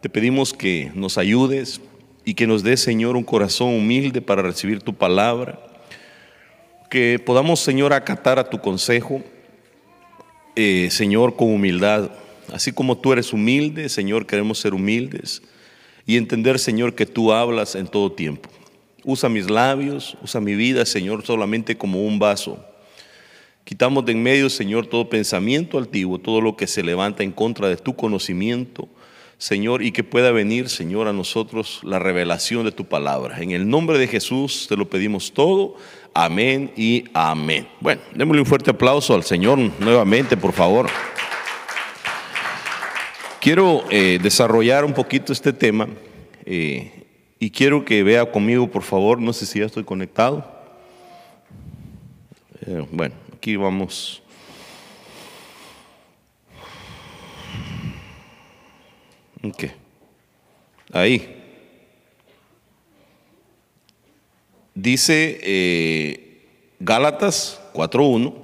Te pedimos que nos ayudes y que nos des, Señor, un corazón humilde para recibir tu palabra. Que podamos, Señor, acatar a tu consejo, eh, Señor, con humildad. Así como tú eres humilde, Señor, queremos ser humildes y entender, Señor, que tú hablas en todo tiempo. Usa mis labios, usa mi vida, Señor, solamente como un vaso. Quitamos de en medio, Señor, todo pensamiento altivo, todo lo que se levanta en contra de tu conocimiento, Señor, y que pueda venir, Señor, a nosotros la revelación de tu palabra. En el nombre de Jesús te lo pedimos todo. Amén y amén. Bueno, démosle un fuerte aplauso al Señor nuevamente, por favor. Quiero eh, desarrollar un poquito este tema eh, y quiero que vea conmigo, por favor, no sé si ya estoy conectado. Eh, bueno, aquí vamos. Ok. Ahí. Dice Gálatas 4.1.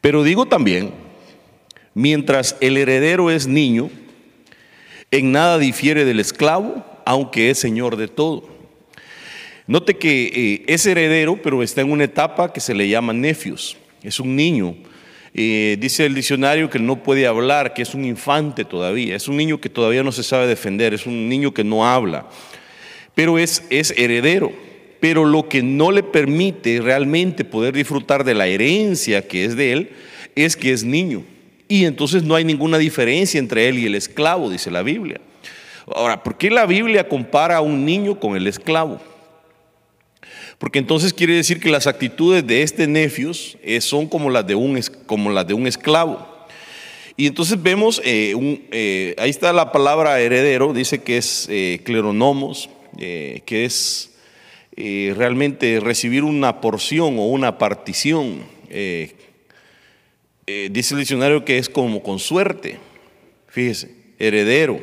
Pero digo también Mientras el heredero es niño, en nada difiere del esclavo, aunque es señor de todo. Note que eh, es heredero, pero está en una etapa que se le llama nefios. Es un niño. Dice el diccionario que no puede hablar, que es un infante todavía. Es un niño que todavía no se sabe defender, es un niño que no habla. Pero es, es heredero. Pero lo que no le permite realmente poder disfrutar de la herencia que es de él es que es niño. Y entonces no hay ninguna diferencia entre él y el esclavo, dice la Biblia. Ahora, ¿por qué la Biblia compara a un niño con el esclavo? Porque entonces quiere decir que las actitudes de este nefios eh, son como las, de un, como las de un esclavo. Y entonces vemos, eh, eh, ahí está la palabra heredero, dice que es cleronomos, que es realmente recibir una porción o una partición. Dice el diccionario que es como con suerte, fíjese, heredero.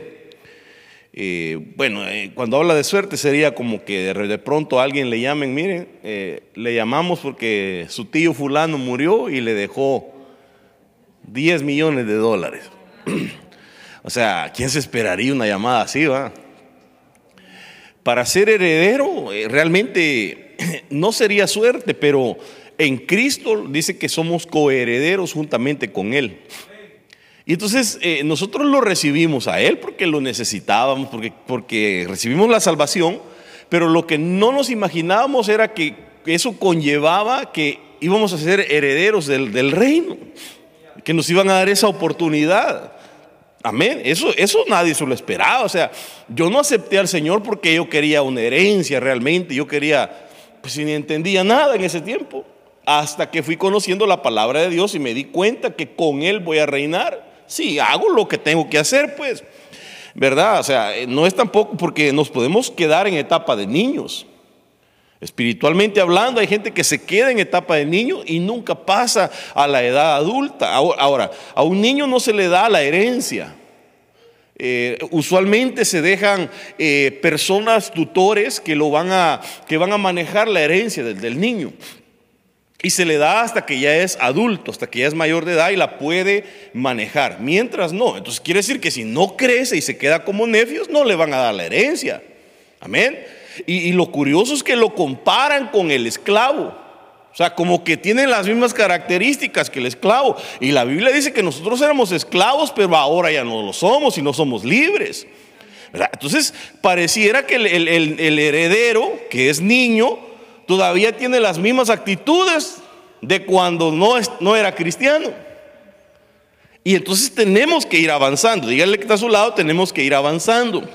Eh, bueno, eh, cuando habla de suerte sería como que de, pronto alguien le llamen, miren, le llamamos porque su tío fulano murió y le dejó 10 millones de dólares. o sea, ¿quién se esperaría una llamada así, va? Para ser heredero, realmente no sería suerte, pero en Cristo dice que somos coherederos juntamente con Él. Y entonces eh, nosotros lo recibimos a Él porque lo necesitábamos, porque, recibimos la salvación, pero lo que no nos imaginábamos era que eso conllevaba que íbamos a ser herederos del, del reino, que nos iban a dar esa oportunidad. Amén. Eso, eso nadie se lo esperaba. O sea, yo no acepté al Señor porque yo quería una herencia realmente. Yo quería, pues ni entendía nada en ese tiempo hasta que fui conociendo la palabra de Dios y me di cuenta que con Él voy a reinar. Sí, hago lo que tengo que hacer, pues. ¿Verdad? O sea, eh, no es tampoco porque nos podemos quedar en etapa de niños. Espiritualmente hablando, hay gente que se queda en etapa de niño y nunca pasa a la edad adulta. Ahora, a un niño no se le da la herencia. Eh, usualmente se dejan eh, personas tutores que, lo van a, que van a manejar la herencia del niño. Y se le da hasta que ya es adulto, hasta que ya es mayor de edad y la puede manejar. Mientras no. Entonces quiere decir que si no crece y se queda como nefios, no le van a dar la herencia. Amén. Y, lo curioso es que lo comparan con el esclavo. O sea, como que tienen las mismas características que el esclavo. Y la Biblia dice que nosotros éramos esclavos, pero ahora ya no lo somos y no somos libres. Entonces, pareciera que el heredero, que es niño, todavía tiene las mismas actitudes de cuando no, no era cristiano. Y entonces tenemos que ir avanzando. Dígale que está a su lado, tenemos que ir avanzando.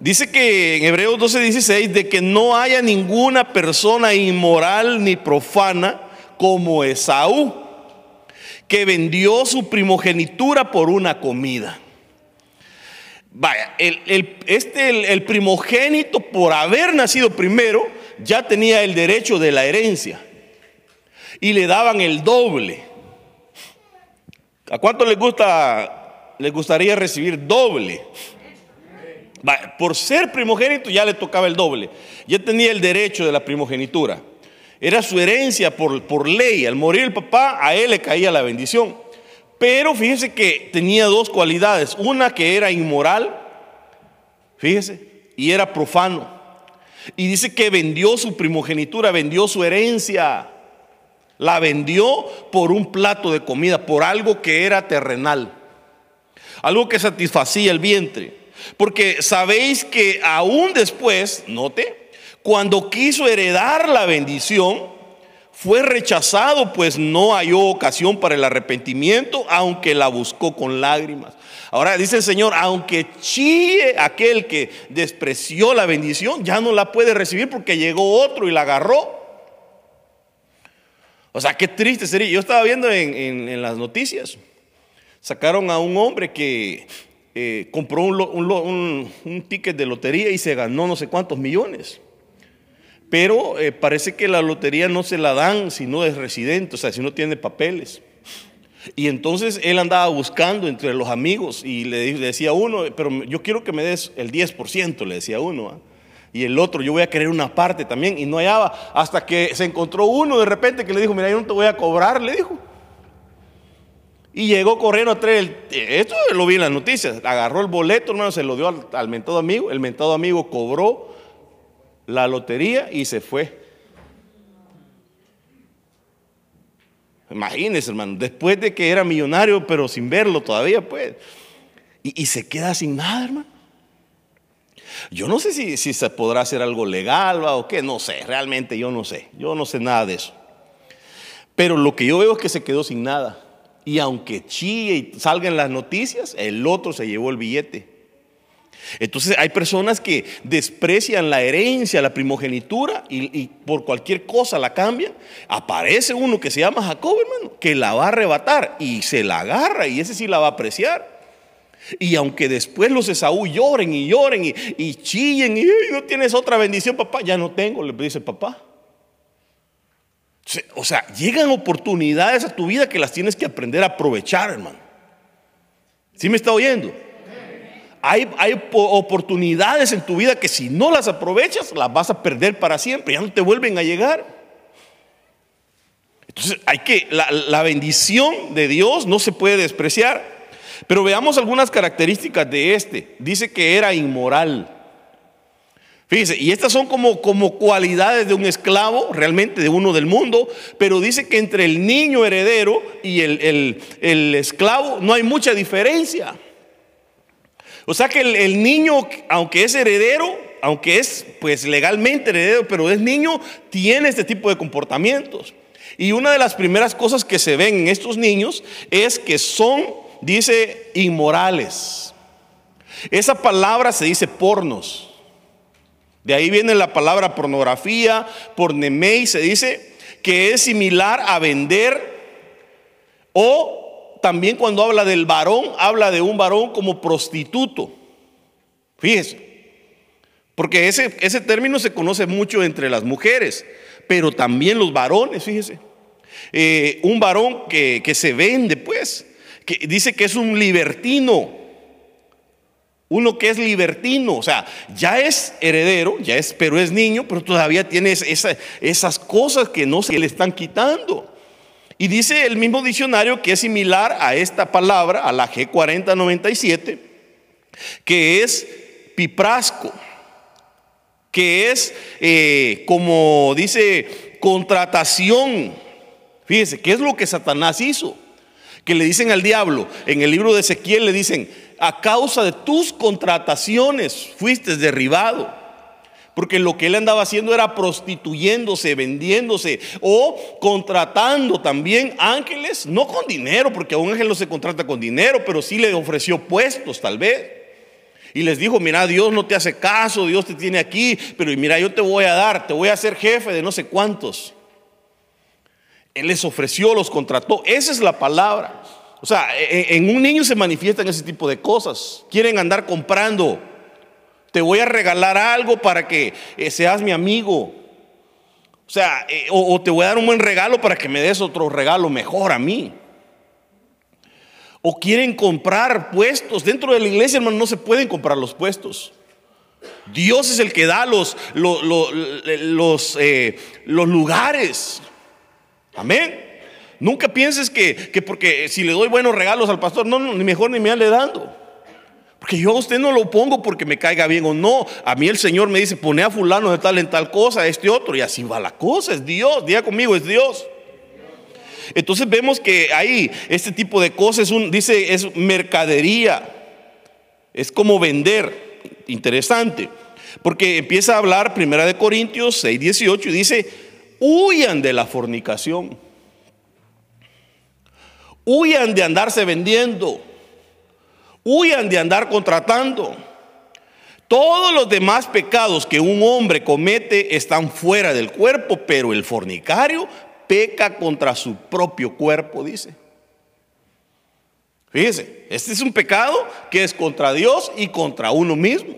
Dice que en Hebreos 12:16 de que no haya ninguna persona inmoral ni profana como Esaú, que vendió su primogenitura por una comida. Vaya, este, el primogénito por haber nacido primero, ya tenía el derecho de la herencia y le daban el doble. ¿A cuánto les gusta, les gustaría recibir doble? Por ser primogénito ya le tocaba el doble. Ya tenía el derecho de la primogenitura. Era su herencia por, por ley. Al morir el papá, a él le caía la bendición. Pero fíjese que tenía dos cualidades. Una que era inmoral, fíjese, y era profano. Y dice que vendió su primogenitura, vendió su herencia. La vendió por un plato de comida, por algo que era terrenal. Algo que satisfacía el vientre. Porque sabéis que aún después, note, cuando quiso heredar la bendición, fue rechazado, pues no halló ocasión para el arrepentimiento, aunque la buscó con lágrimas. Ahora dice el Señor, aunque chille aquel que despreció la bendición, ya no la puede recibir porque llegó otro y la agarró. O sea, qué triste sería. Yo estaba viendo en, las noticias, sacaron a un hombre que eh, compró un ticket de lotería y se ganó no sé cuántos millones. Pero eh, parece que la lotería no se la dan si no es residente, o sea, si no tiene papeles. Y entonces él andaba buscando entre los amigos y le, decía uno, pero yo quiero que me des el 10%, le decía uno. ¿ah? Y el otro, yo voy a querer una parte también. Y no hallaba, hasta que se encontró uno de repente que le dijo, mira, yo no te voy a cobrar, le dijo. Y llegó corriendo a traer esto lo vi en las noticias, agarró el boleto, hermano, se lo dio al mentado amigo, el mentado amigo cobró la lotería y se fue. Imagínense, hermano, después de que era millonario, pero sin verlo todavía, pues. Y, se queda sin nada, hermano. Yo no sé si, si, se podrá hacer algo legal o qué, no sé, realmente yo no sé. Yo no sé nada de eso. Pero lo que yo veo es que se quedó sin nada. Y aunque chille y salgan las noticias, el otro se llevó el billete. Entonces hay personas que desprecian la herencia, la primogenitura y, por cualquier cosa la cambian. Aparece uno que se llama Jacob, hermano, que la va a arrebatar y se la agarra y ese sí la va a apreciar. Y aunque después los Esaú lloren y lloren y, chillen y no tienes otra bendición, papá, ya no tengo, le dice papá. O sea, llegan oportunidades a tu vida que las tienes que aprender a aprovechar, hermano. ¿Sí me está oyendo? Hay, oportunidades en tu vida que si no las aprovechas, las vas a perder para siempre, ya no te vuelven a llegar. Entonces hay que, la, bendición de Dios no se puede despreciar. Pero veamos algunas características de este. Dice que era inmoral. Fíjese, y estas son como, cualidades de un esclavo, realmente de uno del mundo, pero dice que entre el niño heredero y el esclavo no hay mucha diferencia. O sea que el, niño, aunque es heredero, aunque es pues legalmente heredero, pero es niño, tiene este tipo de comportamientos. Y una de las primeras cosas que se ven en estos niños es que son, dice, inmorales. Esa palabra se dice pornos. De ahí viene la palabra pornografía, pornemei, se dice que es similar a vender o también cuando habla del varón, habla de un varón como prostituto. Fíjese. Porque ese, ese término se conoce mucho entre las mujeres, pero también los varones, fíjese. Eh, un varón que, que se vende, pues, que dice que es un libertino. Uno que es libertino, o sea, ya es heredero, ya es, pero es niño, pero todavía tiene esas cosas que no se le están quitando. Y dice el mismo diccionario que es similar a esta palabra, a la G4097, que es piprasco, que es eh, como dice contratación. Fíjese, ¿qué es lo que Satanás hizo? Que le dicen al diablo, en el libro de Ezequiel le dicen, a causa de tus contrataciones fuiste derribado. Porque lo que él andaba haciendo era prostituyéndose, vendiéndose o contratando también ángeles, no con dinero, porque a un ángel no se contrata con dinero, pero sí le ofreció puestos tal vez. Y les dijo, mira, Dios no te hace caso, Dios te tiene aquí, pero mira, yo te voy a dar, te voy a hacer jefe de no sé cuántos. Él les ofreció, los contrató. Esa es la palabra. O sea, e, e, en un niño se manifiestan ese tipo de cosas. Quieren andar comprando te voy a regalar algo para que eh, seas mi amigo. O sea, eh, o, te voy a dar un buen regalo para que me des otro regalo mejor a mí. O quieren comprar puestos. Dentro de la iglesia, hermano, no se pueden comprar los puestos. Dios es el que da los, los, eh, los lugares. Amén. Nunca pienses que, que porque si le doy buenos regalos al pastor, no, no, ni mejor ni me ande dando. Porque yo a usted no lo pongo porque me caiga bien o no. A mí el Señor me dice, pone a fulano de tal en tal cosa, este otro, y así va la cosa, es Dios, diga conmigo, es Dios. Entonces vemos que ahí este tipo de cosas, un, dice, es mercadería, es como vender, interesante, porque empieza a hablar Primera de Corintios 6, 18 y dice, huyan de la fornicación, huyan de andarse vendiendo Huyan de andar contratando. Todos los demás pecados que un hombre comete están fuera del cuerpo, pero el fornicario peca contra su propio cuerpo, dice. Fíjese, este es un pecado que es contra Dios y contra uno mismo.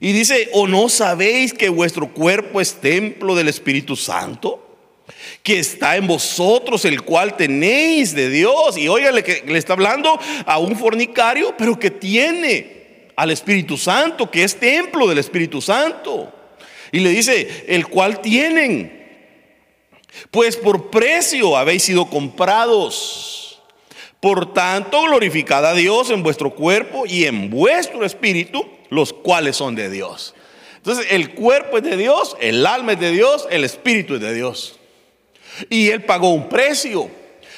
Y dice, ¿o no sabéis que vuestro cuerpo es templo del Espíritu Santo? Que está en vosotros, el cual tenéis de Dios. Y óigale que le está hablando a un fornicario, pero que tiene al Espíritu Santo, que es templo del Espíritu Santo. Y le dice, el cual tienen. Pues por precio habéis sido comprados. Por tanto, glorificad a Dios en vuestro cuerpo y en vuestro espíritu, los cuales son de Dios. Entonces, el cuerpo es de Dios, el alma es de Dios, el espíritu es de Dios. Y Él pagó un precio.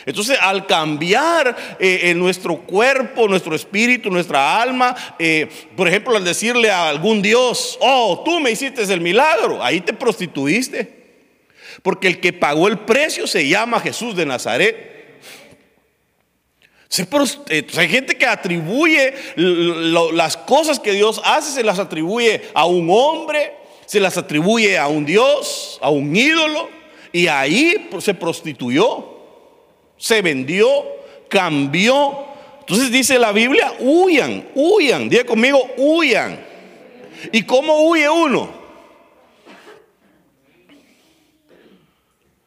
Entonces, al cambiar eh, en nuestro cuerpo, nuestro espíritu, nuestra alma, eh, por ejemplo, al decirle a algún Dios, oh, tú me hiciste el milagro, ahí te prostituiste. Porque el que pagó el precio se llama Jesús de Nazaret. Eh, hay gente que atribuye las cosas que Dios hace, se las atribuye a un hombre, se las atribuye a un Dios, a un ídolo. Y ahí se prostituyó, se vendió, cambió. Entonces dice la Biblia, huyan, huyan. Diga conmigo, huyan. ¿Y cómo huye uno?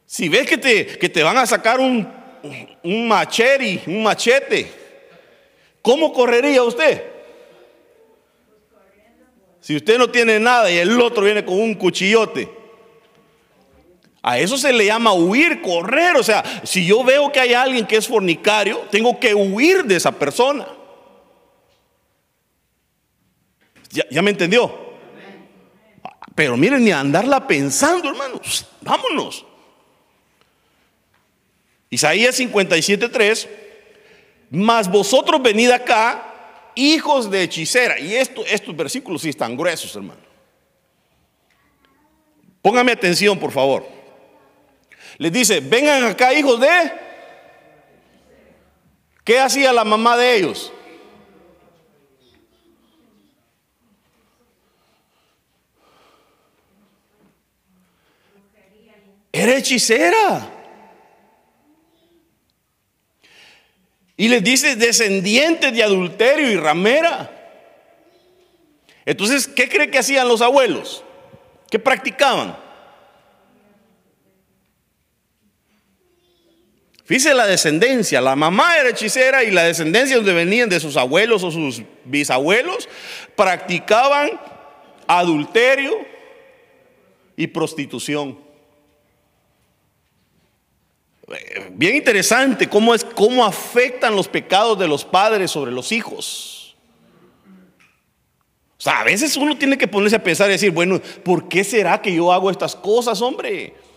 Si ves que te, que te van a sacar un, un machete, un machete, ¿cómo correría usted? Si usted no tiene nada y el otro viene con un cuchillote. A eso se le llama huir, correr. O sea, si yo veo que hay alguien que es fornicario, tengo que huir de esa persona. ¿Ya, me entendió? Pero miren, ni andarla pensando, hermanos. Vámonos. Isaías 57:3. Mas vosotros venid acá, hijos de hechicera. Y esto, estos versículos sí están gruesos, hermano. Póngame atención, por favor. Les dice, vengan acá hijos de... ¿Qué hacía la mamá de ellos? Era hechicera. Y les dice descendientes de adulterio y ramera. Entonces, ¿qué cree que hacían los abuelos? ¿Qué practicaban? Fíjese la descendencia, la mamá era hechicera y la descendencia donde venían de sus abuelos o sus bisabuelos practicaban adulterio y prostitución. Bien interesante cómo es cómo afectan los pecados de los padres sobre los hijos. O sea, a veces uno tiene que ponerse a pensar y decir, bueno, ¿por qué será que yo hago estas cosas, hombre?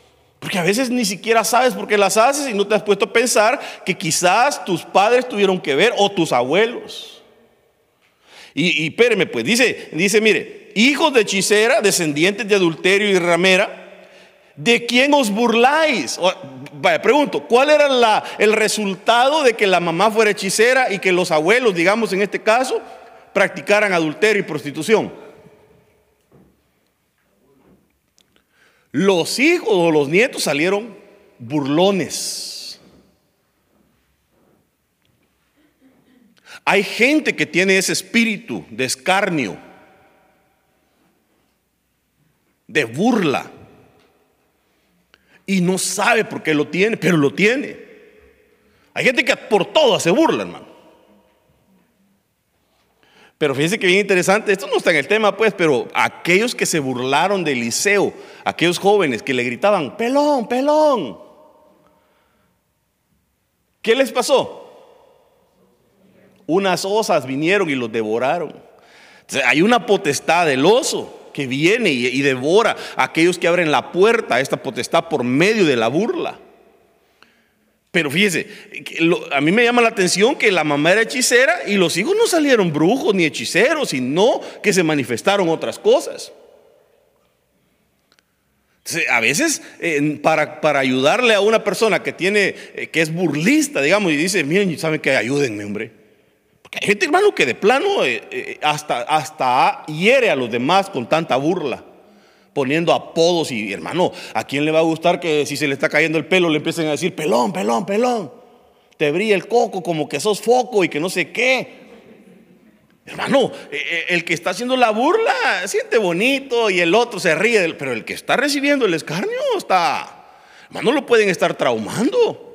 Porque a veces ni siquiera sabes por qué las haces y no te has puesto a pensar que quizás tus padres tuvieron que ver o tus abuelos. Y, y pues dice, dice, mire, hijos de hechicera, descendientes de adulterio y ramera, ¿de quién os burláis? vaya, pregunto, ¿cuál era la, el resultado de que la mamá fuera hechicera y que los abuelos, digamos en este caso, practicaran adulterio y prostitución? Los hijos o los nietos salieron burlones. Hay gente que tiene ese espíritu de escarnio, de burla, y no sabe por qué lo tiene, pero lo tiene. Hay gente que por todo se burla, hermano. Pero fíjense que bien interesante, esto no está en el tema pues, pero aquellos que se burlaron de Eliseo, aquellos jóvenes que le gritaban, pelón, pelón. ¿Qué les pasó? Unas osas vinieron y los devoraron. hay una potestad del oso que viene y, devora a aquellos que abren la puerta a esta potestad por medio de la burla. Pero fíjese, a mí me llama la atención que la mamá era hechicera y los hijos no salieron brujos ni hechiceros, sino que se manifestaron otras cosas. A veces para, para, ayudarle a una persona que tiene, eh, que es burlista, digamos, y dice, miren, saben que ayúdenme, hombre. Porque hay gente, hermano, que de plano eh, eh, hasta, hasta hiere a los demás con tanta burla poniendo apodos y hermano, ¿a quién le va a gustar que si se le está cayendo el pelo le empiecen a decir pelón, pelón, pelón? Te brilla el coco como que sos foco y que no sé qué. Hermano, e, e, el que está haciendo la burla siente bonito y el otro se ríe, pero el que está recibiendo el escarnio está, hermano, lo pueden estar traumando.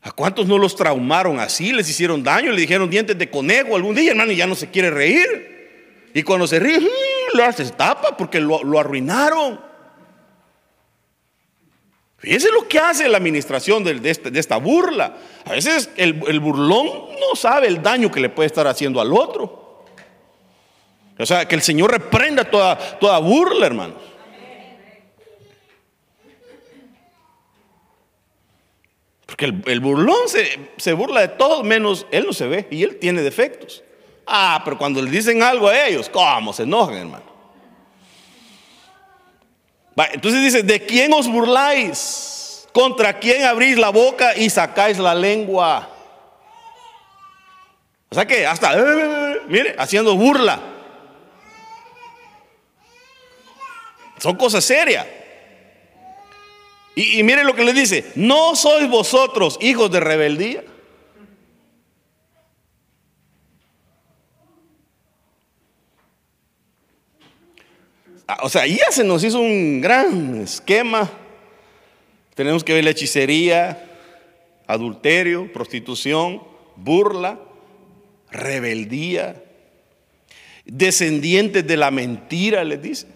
¿A cuántos no los traumaron así? Les hicieron daño, le dijeron dientes de conejo algún día, hermano, y ya no se quiere reír. Y cuando se ríe, lo hace tapa porque lo, arruinaron. Fíjense lo que hace la administración este, de, esta burla. A veces el, burlón no sabe el daño que le puede estar haciendo al otro. O sea, que el Señor reprenda toda, toda burla, hermanos. Porque el, burlón se, se, burla de todos menos él no se ve y él tiene defectos. Ah, pero cuando le dicen algo a ellos, ¿cómo se enojan, hermano? Entonces dice, ¿de quién os burláis? ¿Contra quién abrís la boca y sacáis la lengua? O sea que hasta, eh, eh, eh, mire, haciendo burla. Son cosas serias. Y, y mire lo que le dice, no sois vosotros hijos de rebeldía. O sea, ya se nos hizo un gran esquema. Tenemos que ver la hechicería, adulterio, prostitución, burla, rebeldía, descendientes de la mentira, les dice.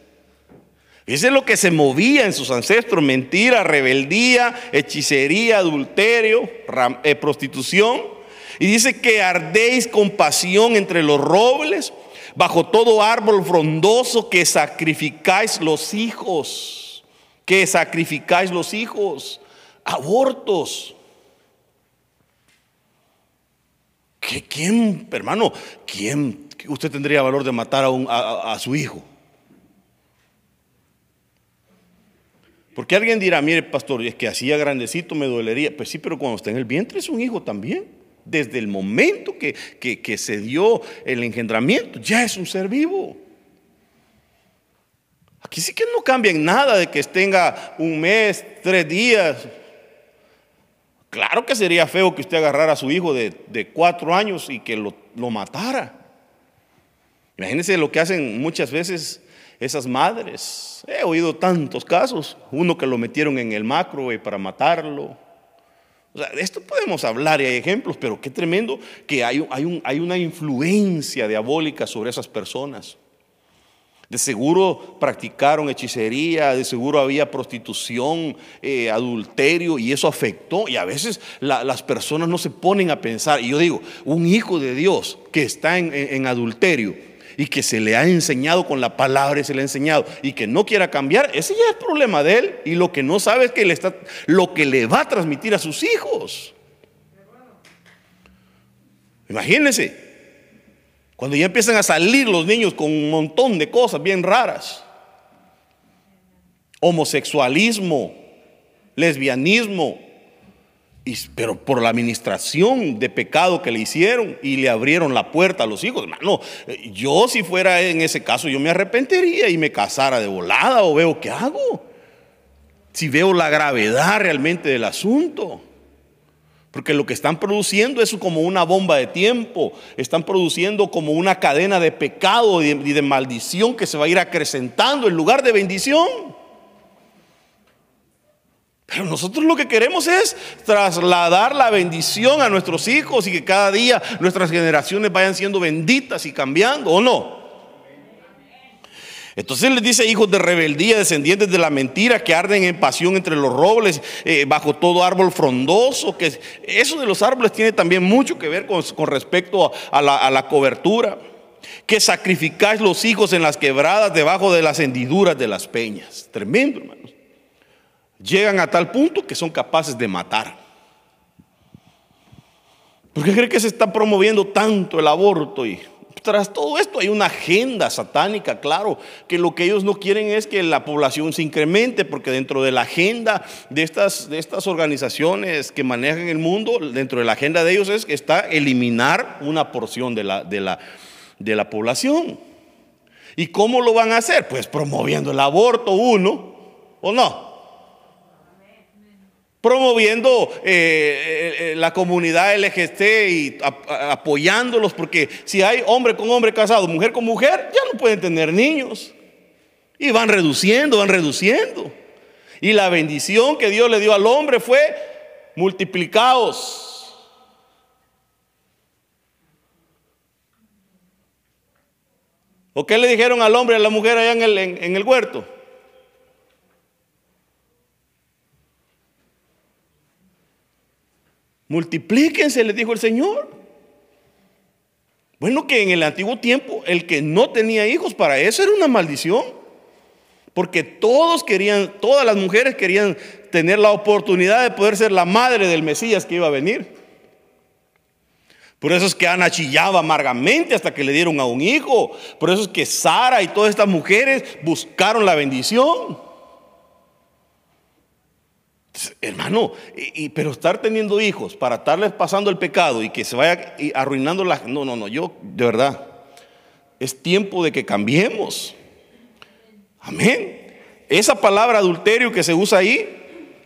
Ese es lo que se movía en sus ancestros, mentira, rebeldía, hechicería, adulterio, eh, prostitución. Y dice que ardéis con pasión entre los robles bajo todo árbol frondoso que sacrificáis los hijos, que sacrificáis los hijos, abortos. ¿Qué, ¿Quién, hermano, quién usted tendría valor de matar a, a su hijo? Porque alguien dirá, mire pastor, es que así a grandecito me dolería. Pues sí, pero cuando está en el vientre es un hijo también desde el momento que, se dio el engendramiento, ya es un ser vivo. Aquí sí que no cambia en nada de que tenga un mes, tres días. Claro que sería feo que usted agarrara a su hijo de, cuatro años y que lo, lo matara. Imagínense lo que hacen muchas veces esas madres. He oído tantos casos. Uno que lo metieron en el macro para matarlo de esto podemos hablar y hay ejemplos, pero qué tremendo que hay, hay, una influencia diabólica sobre esas personas. De seguro practicaron hechicería, de seguro había prostitución, eh, adulterio, y eso afectó. Y a veces las personas no se ponen a pensar. Y yo digo, un hijo de Dios que está en adulterio, y que se le ha enseñado con la palabra y se le ha enseñado y que no quiera cambiar, ese ya es problema de él y lo que no sabe es que le está lo que le va a transmitir a sus hijos. Imagínense. Cuando ya empiezan a salir los niños con un montón de cosas bien raras. Homosexualismo, lesbianismo, pero por la administración de pecado que le hicieron y le abrieron la puerta a los hijos. Hermano, eh, yo si fuera en ese caso, yo me arrepentiría y me casara de volada o veo qué hago. Si veo la gravedad realmente del asunto. Porque lo que están produciendo es como una bomba de tiempo. Están produciendo como una cadena de pecado y de maldición que se va a ir acrecentando en lugar de bendición. Pero nosotros lo que queremos es trasladar la bendición a nuestros hijos y que cada día nuestras generaciones vayan siendo benditas y cambiando, ¿o no? Entonces les dice hijos de rebeldía, descendientes de la mentira, que arden en pasión entre los robles, eh, bajo todo árbol frondoso. Que eso de los árboles tiene también mucho que ver con, respecto a la, a la cobertura. Que sacrificáis los hijos en las quebradas, debajo de las hendiduras de las peñas. Tremendo, hermanos. Llegan a tal punto que son capaces de matar. ¿Por qué cree que se está promoviendo tanto el aborto y tras todo esto hay una agenda satánica, claro, que lo que ellos no quieren es que la población se incremente, porque dentro de la agenda de estas, de estas organizaciones que manejan el mundo, dentro de la agenda de ellos es que está eliminar una porción de la, de la, de la población. ¿Y cómo lo van a hacer? Pues promoviendo el aborto uno, ¿o no? Promoviendo eh, eh, eh, la comunidad LGT y apoyándolos, porque si hay hombre con hombre casado, mujer con mujer, ya no pueden tener niños. Y van reduciendo, van reduciendo. Y la bendición que Dios le dio al hombre fue multiplicados. ¿O qué le dijeron al hombre y a la mujer allá en el, en el huerto? Multiplíquense, le dijo el Señor. Bueno, que en el antiguo tiempo el que no tenía hijos, para eso era una maldición. Porque todos querían, todas las mujeres querían tener la oportunidad de poder ser la madre del Mesías que iba a venir. Por eso es que Ana chillaba amargamente hasta que le dieron a un hijo. Por eso es que Sara y todas estas mujeres buscaron la bendición. Hermano, pero estar teniendo hijos para estarles pasando el pecado y que se vaya arruinando la... No, no, no, yo de verdad, es tiempo de que cambiemos. Amén. Esa palabra adulterio que se usa ahí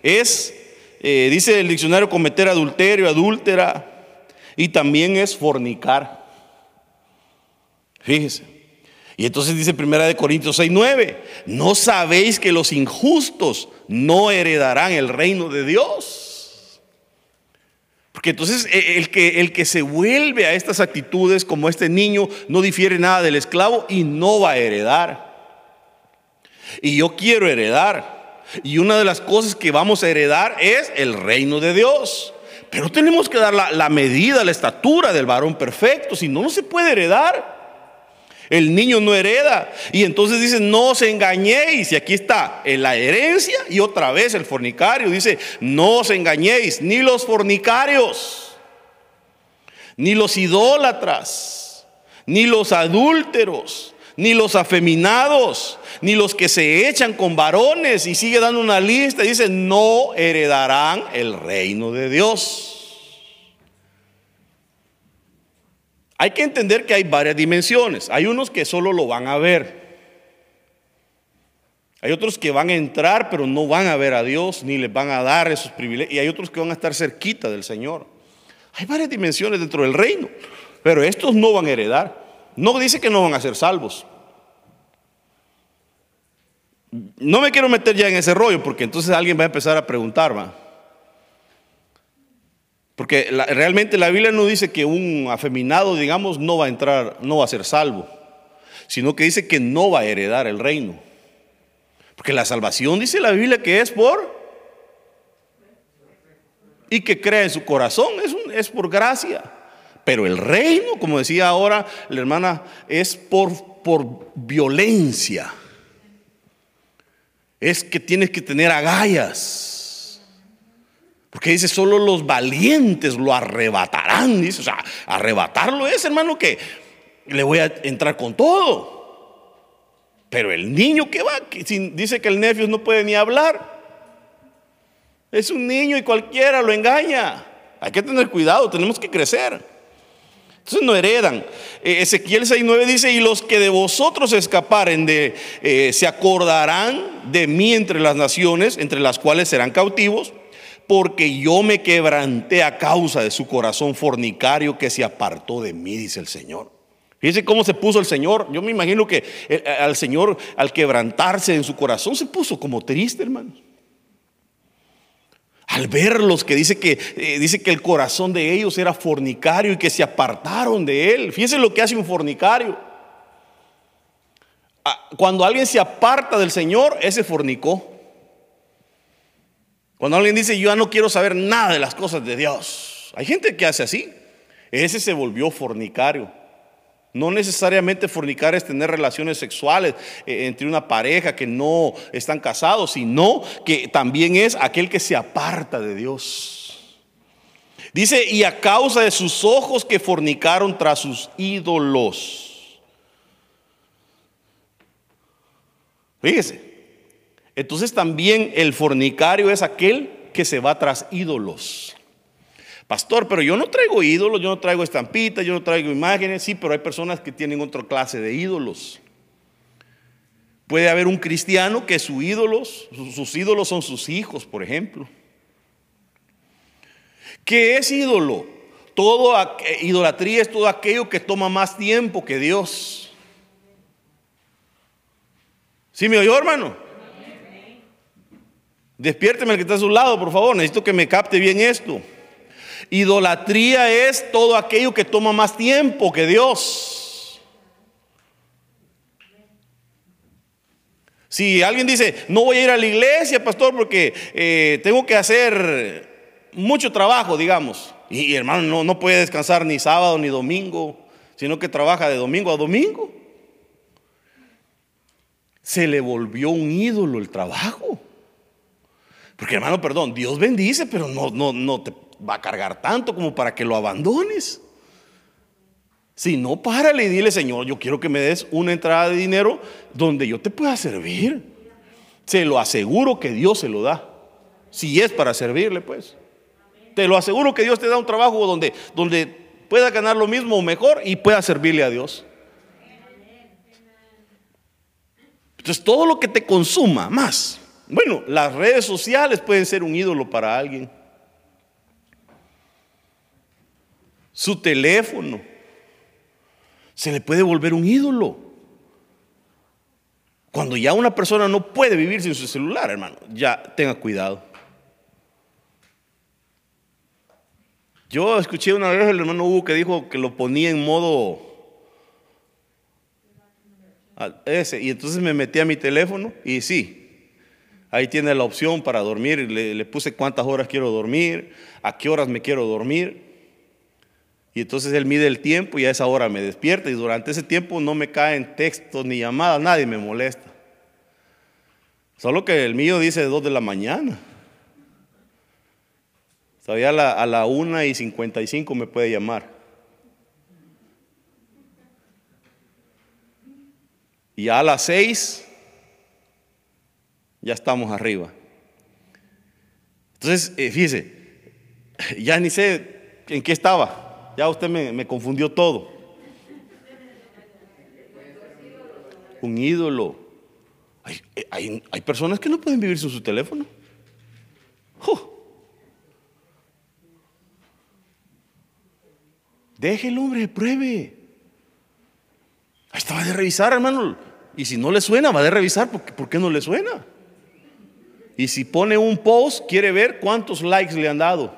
es, eh, dice el diccionario, cometer adulterio, adúltera, y también es fornicar. Fíjese. Y entonces dice Primera de Corintios 6, 9, ¿no sabéis que los injustos no heredarán el reino de Dios? Porque entonces e, el que, el que se vuelve a estas actitudes como este niño no difiere nada del esclavo y no va a heredar. Y yo quiero heredar. Y una de las cosas que vamos a heredar es el reino de Dios. Pero tenemos que dar la, la medida, la estatura del varón perfecto, si no, no se puede heredar. El niño no hereda. Y entonces dice, no os engañéis. Y aquí está en la herencia y otra vez el fornicario. Dice, no os engañéis, ni los fornicarios, ni los idólatras, ni los adúlteros, ni los afeminados, ni los que se echan con varones. Y sigue dando una lista. Y dice, no heredarán el reino de Dios. Hay que entender que hay varias dimensiones. Hay unos que solo lo van a ver. Hay otros que van a entrar, pero no van a ver a Dios, ni les van a dar esos privilegios. Y hay otros que van a estar cerquita del Señor. Hay varias dimensiones dentro del reino, pero estos no van a heredar. No dice que no van a ser salvos. No me quiero meter ya en ese rollo, porque entonces alguien va a empezar a preguntar. Porque realmente la Biblia no dice que un afeminado, digamos, no va a entrar, no va a ser salvo, sino que dice que no va a heredar el reino. Porque la salvación dice la Biblia que es por y que crea en su corazón, es, es por gracia. Pero el reino, como decía ahora la hermana, es por, por violencia. Es que tienes que tener agallas porque dice, solo los valientes lo arrebatarán. Dice, o sea, arrebatarlo es, hermano, que le voy a entrar con todo. Pero el niño que va, dice que el nefios no puede ni hablar. Es un niño y cualquiera lo engaña. Hay que tener cuidado, tenemos que crecer. Entonces no heredan. Eh, Ezequiel 6.9 dice, y los que de vosotros escaparen de, eh, se acordarán de mí entre las naciones, entre las cuales serán cautivos porque yo me quebranté a causa de su corazón fornicario que se apartó de mí, dice el Señor. Fíjense cómo se puso el Señor. Yo me imagino que eh, al Señor, al quebrantarse en su corazón, se puso como triste, hermano. Al verlos, que dice que, eh, dice que el corazón de ellos era fornicario y que se apartaron de él. Fíjense lo que hace un fornicario. ah, cuando alguien se aparta del Señor, ese fornicó. Cuando alguien dice, yo ya no quiero saber nada de las cosas de Dios. Hay gente que hace así. Ese se volvió fornicario. No necesariamente fornicar es tener relaciones sexuales eh, entre una pareja que no están casados, sino que también es aquel que se aparta de Dios. Dice, y a causa de sus ojos que fornicaron tras sus ídolos. Fíjese. Entonces también el fornicario es aquel que se va tras ídolos. Pastor, pero yo no traigo ídolos, yo no traigo estampitas, yo no traigo imágenes, sí, pero hay personas que tienen otra clase de ídolos. Puede haber un cristiano que sus ídolos, sus ídolos son sus hijos, por ejemplo. ¿Qué es ídolo? Todo idolatría es todo aquello que toma más tiempo que Dios. ¿Sí me oyó, hermano? Despiérteme el que está a su lado, por favor. Necesito que me capte bien esto. Idolatría es todo aquello que toma más tiempo que Dios. Si alguien dice, no voy a ir a la iglesia, pastor, porque eh, tengo que hacer mucho trabajo, digamos. Y, hermano, no, no puede descansar ni sábado ni domingo, sino que trabaja de domingo a domingo. Se le volvió un ídolo el trabajo. Porque hermano, perdón, Dios bendice, pero no, no, no te va a cargar tanto como para que lo abandones. Si no, párale y dile, Señor, yo quiero que me des una entrada de dinero donde yo te pueda servir. Se lo aseguro que Dios se lo da. Si es para servirle, pues. Te lo aseguro que Dios te da un trabajo donde, donde pueda ganar lo mismo o mejor y pueda servirle a Dios. Entonces, todo lo que te consuma más. Bueno, las redes sociales pueden ser un ídolo para alguien. su teléfono. Se le puede volver un ídolo. Cuando ya una persona no puede vivir sin su celular, hermano, ya tenga cuidado. Yo escuché una vez el hermano Hugo que dijo que lo ponía en modo ese, y entonces me metí a mi teléfono y sí, ahí tiene la opción para dormir, le, le puse cuántas horas quiero dormir, a qué horas me quiero dormir. Y entonces él mide el tiempo y a esa hora me despierta y durante ese tiempo no me caen textos ni llamadas, nadie me molesta. Solo que el mío dice 2 de la mañana. Todavía a la, a la 1 y 55 me puede llamar. Y a las 6 ya estamos arriba. Entonces, eh, fíjese, ya ni sé en qué estaba. Ya usted me, confundió todo. Un ídolo. Hay, personas que no pueden vivir sin su teléfono. Deje el hombre, pruebe. Ahí está, va de revisar, hermano. Y si no le suena, va de revisar. ¿Por qué no le suena? Y si pone un post, quiere ver cuántos likes le han dado.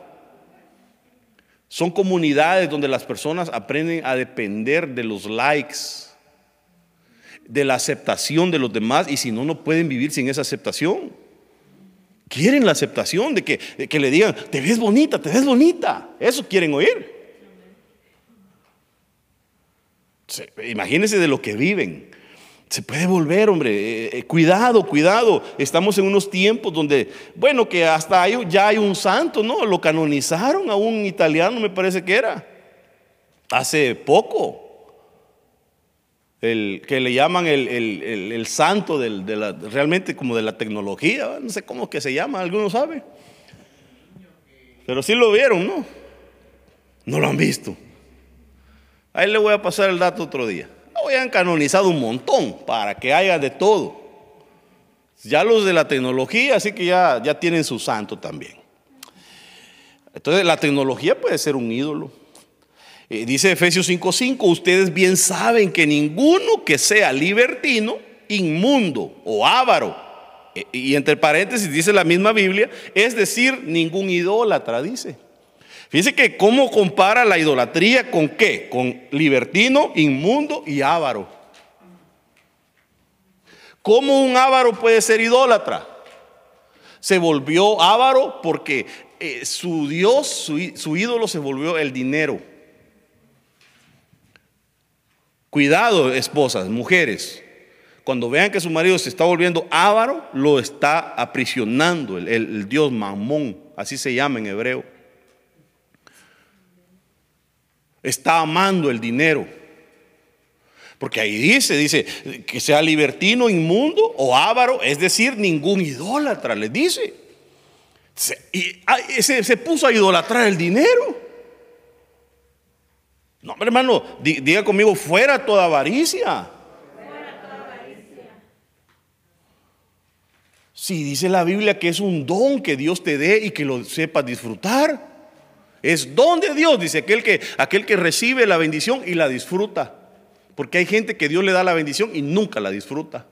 Son comunidades donde las personas aprenden a depender de los likes, de la aceptación de los demás y si no, no pueden vivir sin esa aceptación. Quieren la aceptación de que, que le digan, te ves bonita, te ves bonita. Eso quieren oír. Imagínense de lo que viven. Se puede volver, hombre. Eh, eh, cuidado, cuidado. Estamos en unos tiempos donde, bueno, que hasta hay, ya hay un santo, ¿no? Lo canonizaron a un italiano, me parece que era. Hace poco. El que le llaman el, santo de la, realmente como de la tecnología. No sé cómo que se llama, alguno sabe. Pero sí lo vieron, ¿no? No lo han visto. Ahí le voy a pasar el dato otro día han canonizado un montón para que haya de todo. Ya los de la tecnología, así que ya, ya tienen su santo también. Entonces la tecnología puede ser un ídolo. Eh, dice Efesios 5:5, ustedes bien saben que ninguno que sea libertino, inmundo o avaro, eh, y entre paréntesis dice la misma Biblia, es decir, ningún idólatra, dice. Fíjense que cómo compara la idolatría con qué? Con libertino, inmundo y avaro. ¿Cómo un avaro puede ser idólatra? Se volvió avaro porque eh, su Dios, su, su ídolo se volvió el dinero. Cuidado, esposas, mujeres. Cuando vean que su marido se está volviendo avaro, lo está aprisionando, el, el dios mamón, así se llama en hebreo. Está amando el dinero. Porque ahí dice, dice, que sea libertino, inmundo o avaro, es decir, ningún idólatra, le dice. Se, y, se, se puso a idolatrar el dinero. No, hermano, diga conmigo, fuera toda avaricia. Si dice la Biblia que es un don que Dios te dé y que lo sepas disfrutar. Es don de Dios, dice aquel que, aquel que recibe la bendición y la disfruta. Porque hay gente que Dios le da la bendición y nunca la disfruta.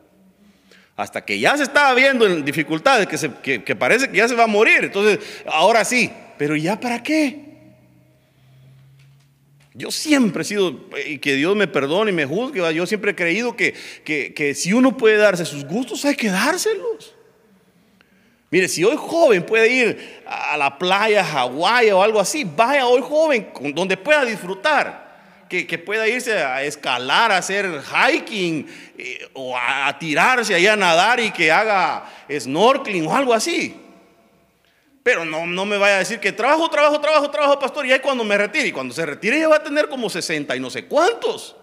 Hasta que ya se estaba viendo en dificultades, que, se, que, que parece que ya se va a morir. Entonces, ahora sí, pero ya para qué? Yo siempre he sido, y que Dios me perdone y me juzgue, yo siempre he creído que, que, que, si uno puede darse sus gustos, hay que dárselos. Mire, si hoy joven puede ir a la playa, a Hawái o algo así, vaya hoy joven donde pueda disfrutar que, pueda irse a escalar, a hacer hiking eh, o a, tirarse allá a nadar y que haga snorkeling o algo así. Pero no, no me vaya a decir que trabajo, trabajo, trabajo, trabajo, pastor, y ahí cuando me retire. Y cuando se retire ya va a tener como 60 y no sé cuántos.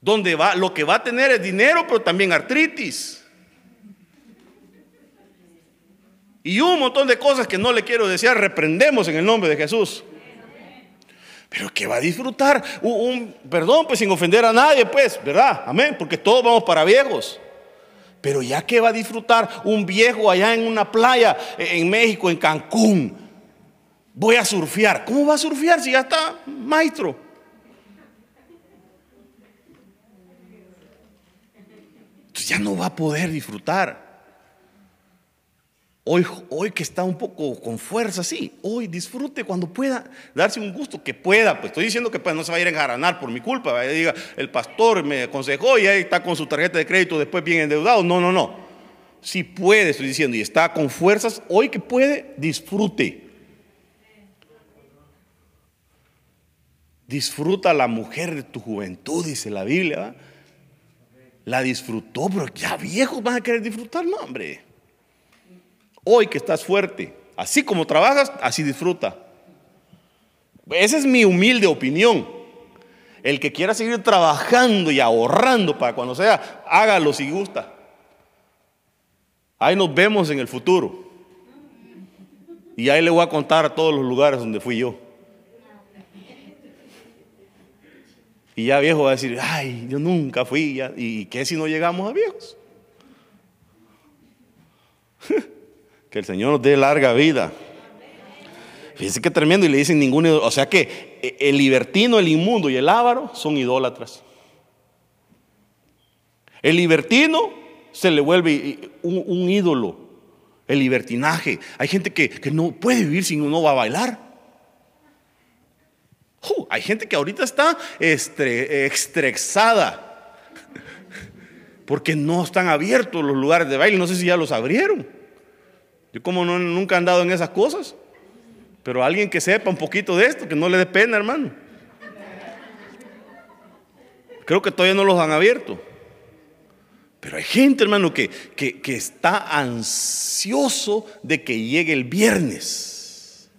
Donde va, lo que va a tener es dinero, pero también artritis. Y un montón de cosas que no le quiero desear, reprendemos en el nombre de Jesús. Pero que va a disfrutar un, perdón, pues sin ofender a nadie, pues, ¿verdad? Amén, porque todos vamos para viejos. Pero ya que va a disfrutar un viejo allá en una playa en México, en Cancún, voy a surfear. ¿Cómo va a surfear si ya está maestro? Entonces ya no va a poder disfrutar. Hoy, que está un poco con fuerza, sí, hoy disfrute cuando pueda darse un gusto, que pueda, pues estoy diciendo que pues, no se va a ir a enjaranar por mi culpa, diga, el pastor me aconsejó y ahí está con su tarjeta de crédito después bien endeudado, no, no, no, si puede, estoy diciendo, y está con fuerzas, hoy que puede, disfrute. Disfruta la mujer de tu juventud, dice la Biblia, la disfrutó, pero ya viejos van a querer disfrutar, no, hombre. Hoy que estás fuerte, así como trabajas, así disfruta. Esa es mi humilde opinión. El que quiera seguir trabajando y ahorrando para cuando sea, hágalo si gusta. Ahí nos vemos en el futuro. Y ahí le voy a contar todos los lugares donde fui yo. Y ya viejo va a decir, ay, yo nunca fui. ¿Y qué si no llegamos a viejos? Que el Señor nos dé larga vida. Fíjense que tremendo y le dicen ningún O sea que eh, el libertino, el inmundo y el ávaro son idólatras. El libertino se le vuelve un, ídolo. El libertinaje. Hay gente que, no puede vivir sin uno va a bailar. hay gente que ahorita está estresada porque no están abiertos los lugares de baile. No sé si ya los abrieron. Yo como no, nunca he andado en esas cosas. Pero alguien que sepa un poquito de esto, que no le dé pena, hermano. Creo que todavía no los han abierto. Pero hay gente, hermano, que, que, que está ansioso de que llegue el viernes.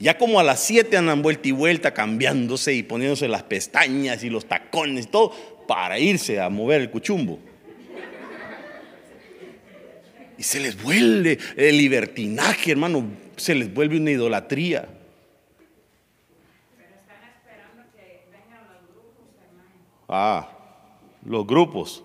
Ya como a las 7 andan vuelta y vuelta cambiándose y poniéndose las pestañas y los tacones y todo para irse a mover el cuchumbo. Y se les vuelve el libertinaje, hermano, se les vuelve una idolatría. Pero están esperando que vengan los grupos, hermano. Ah, los grupos.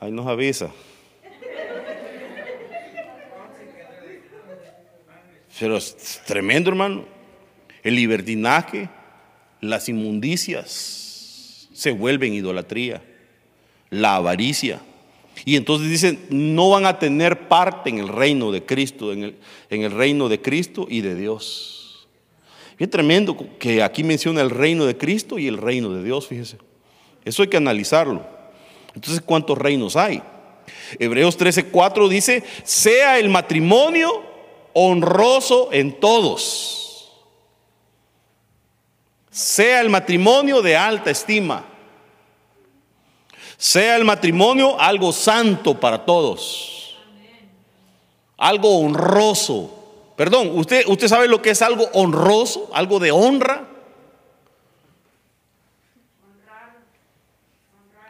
Ahí nos avisa. Pero es tremendo, hermano. El libertinaje las inmundicias se vuelven idolatría, la avaricia. Y entonces dicen, no van a tener parte en el reino de Cristo, en el, en el reino de Cristo y de Dios. Qué tremendo que aquí menciona el reino de Cristo y el reino de Dios, fíjese. Eso hay que analizarlo. Entonces, ¿cuántos reinos hay? Hebreos 13:4 dice, sea el matrimonio honroso en todos. Sea el matrimonio de alta estima. Sea el matrimonio algo santo para todos. Algo honroso. Perdón, ¿usted, ¿usted sabe lo que es algo honroso? Algo de honra.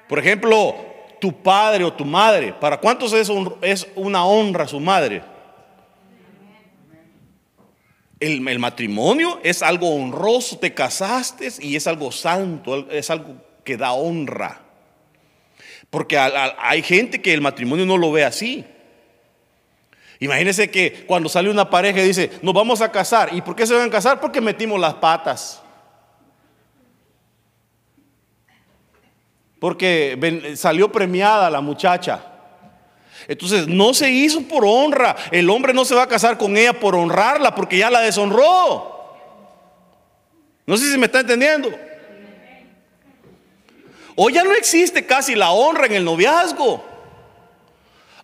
Por ejemplo, tu padre o tu madre. ¿Para cuántos es, es una honra su madre? El, matrimonio es algo honroso, te casaste y es algo santo, es algo que da honra. Porque hay gente que el matrimonio no lo ve así. Imagínense que cuando sale una pareja y dice, nos vamos a casar. ¿Y por qué se van a casar? Porque metimos las patas. porque salió premiada la muchacha. Entonces no se hizo por honra. El hombre no se va a casar con ella por honrarla porque ya la deshonró. No sé si me está entendiendo. Hoy ya no existe casi la honra en el noviazgo.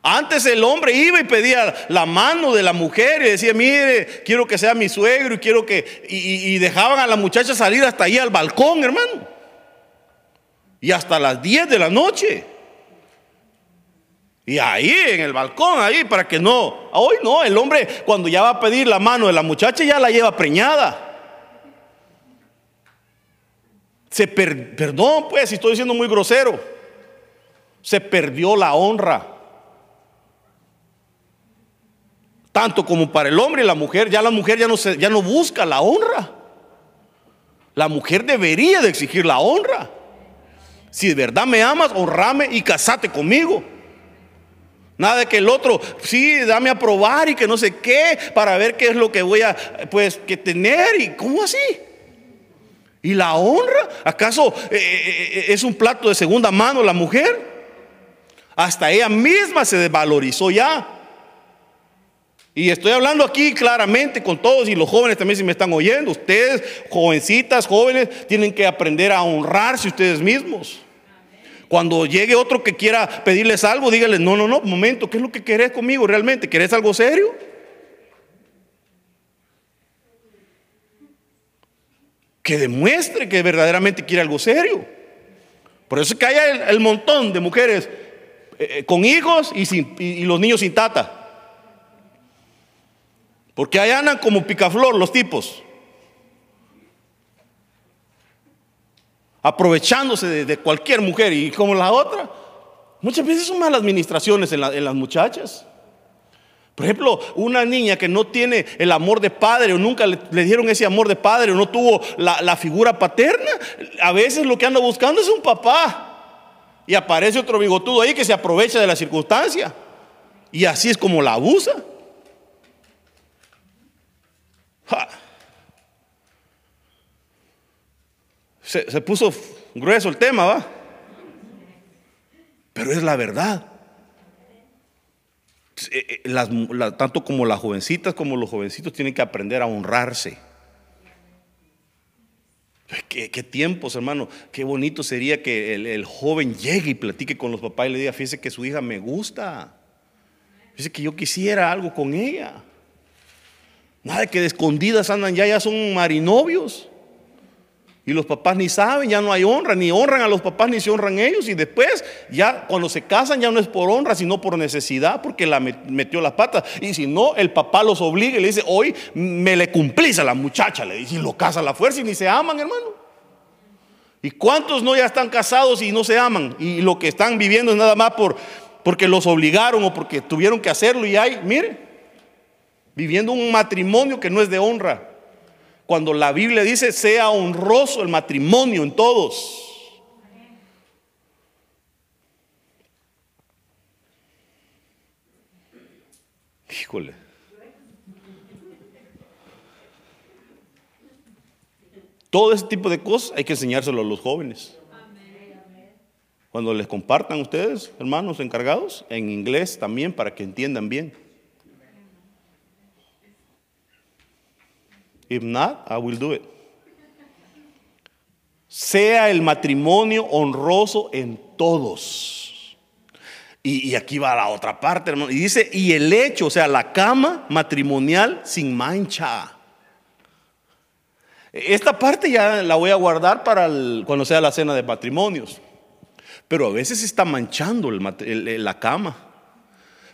Antes el hombre iba y pedía la mano de la mujer y decía, mire, quiero que sea mi suegro y quiero que... Y, y dejaban a la muchacha salir hasta ahí al balcón, hermano y hasta las 10 de la noche. Y ahí en el balcón, ahí para que no. Hoy no, el hombre cuando ya va a pedir la mano de la muchacha ya la lleva preñada. Se perdón, pues, si estoy siendo muy grosero. Se perdió la honra. Tanto como para el hombre y la mujer, ya la mujer ya no, se, ya no busca la honra. La mujer debería de exigir la honra. Si de verdad me amas, honrame y casate conmigo. Nada de que el otro, sí, dame a probar y que no sé qué, para ver qué es lo que voy a, pues, que tener y cómo así. ¿Y la honra? ¿Acaso eh, eh, eh, es un plato de segunda mano la mujer? Hasta ella misma se desvalorizó ya. Y estoy hablando aquí claramente con todos y los jóvenes también si me están oyendo. Ustedes, jovencitas, jóvenes, tienen que aprender a honrarse ustedes mismos. Cuando llegue otro que quiera pedirles algo, díganle, no, no, no, momento, ¿qué es lo que querés conmigo realmente? ¿Querés algo serio? Que demuestre que verdaderamente quiere algo serio. Por eso es que hay el, montón de mujeres eh, con hijos y, y los niños sin tata. Porque ahí andan como picaflor los tipos. Aprovechándose de, cualquier mujer y como la otra. Muchas veces son malas administraciones en, las muchachas. Por ejemplo, una niña que no tiene el amor de padre o nunca le, dieron ese amor de padre o no tuvo la, la, figura paterna, a veces lo que anda buscando es un papá. Y aparece otro bigotudo ahí que se aprovecha de la circunstancia. Y así es como la abusa. Ja. Se, puso grueso el tema, ¿va? Pero es la verdad. Eh, eh, tanto como las jovencitas como los jovencitos tienen que aprender a honrarse. ¿Qué, tiempos, hermano? Qué bonito sería que el, el, joven llegue y platique con los papás y le diga, fíjese que su hija me gusta. Fíjese que yo quisiera algo con ella. Nada de que de escondidas andan ya, ya son marinovios. Y los papás ni saben, ya no hay honra, ni honran a los papás, ni se honran ellos. Y después, ya cuando se casan, ya no es por honra, sino por necesidad, porque la metió las patas. Y si no, el papá los obliga y le dice, hoy me le cumplís a la muchacha, le dice, y lo casa a la fuerza y ni se aman, hermano. ¿Y cuántos no ya están casados y no se aman? Y lo que están viviendo es nada más por, porque los obligaron o porque tuvieron que hacerlo. Y hay, mire, viviendo un matrimonio que no es de honra cuando la Biblia dice sea honroso el matrimonio en todos. Híjole. Todo ese tipo de cosas hay que enseñárselo a los jóvenes. Cuando les compartan ustedes, hermanos encargados, en inglés también para que entiendan bien. If not, I will do it. Sea el matrimonio honroso en todos. Y, y aquí va la otra parte, hermano. Y dice, y el hecho, o sea, la cama matrimonial sin mancha. Esta parte ya la voy a guardar para cuando sea la cena de matrimonios. Pero a veces está manchando la cama.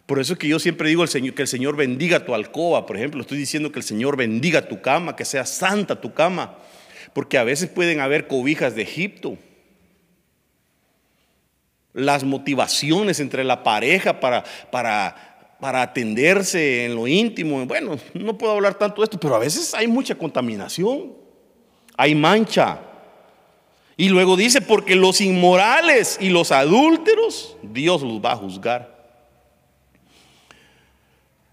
Por eso es que yo siempre digo Señor, que el Señor bendiga tu alcoba, por ejemplo. Estoy diciendo que el Señor bendiga tu cama, que sea santa tu cama. Porque a veces pueden haber cobijas de Egipto. Las motivaciones entre la pareja para, para, para atenderse en lo íntimo. Bueno, no puedo hablar tanto de esto, pero a veces hay mucha contaminación. Hay mancha. Y luego dice, porque los inmorales y los adúlteros, Dios los va a juzgar.